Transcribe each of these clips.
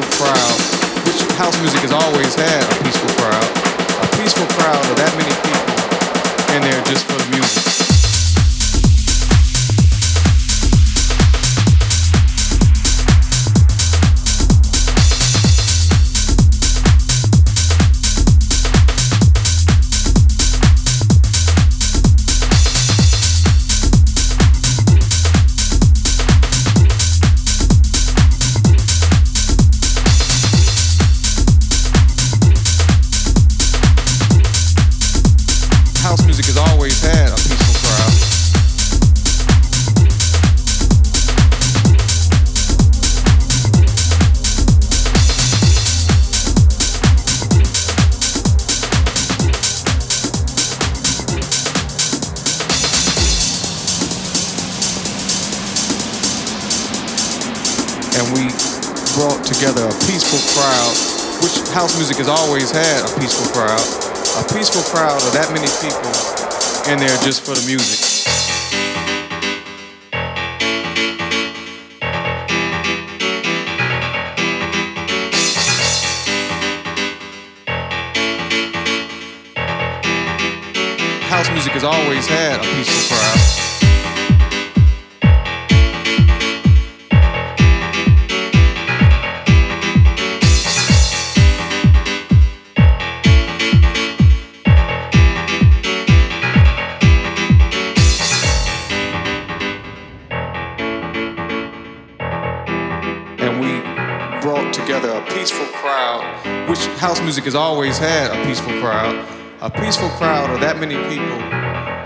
crowd, which house music has always had a peaceful crowd. A peaceful crowd of that many people in there just for the music. House music has always had a peaceful crowd a peaceful crowd of that many people in there just for the music. House music has always had a peaceful crowd. And we brought together a peaceful crowd, which house music has always had a peaceful crowd, a peaceful crowd of that many people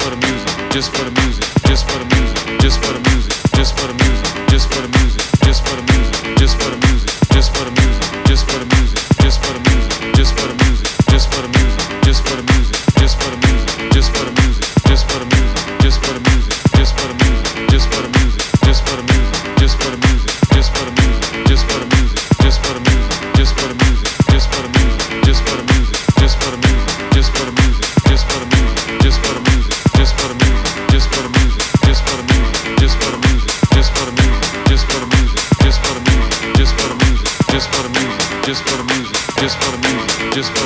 for the music, just for the music, just for the music, just for the music, just for the music, just for the music, just for the music, just for the music, just for the music, just for the music, just for the music, just for the music, just for the music, just for the music, just for the music, just for the music, just for the music, just for the music, just for the music, just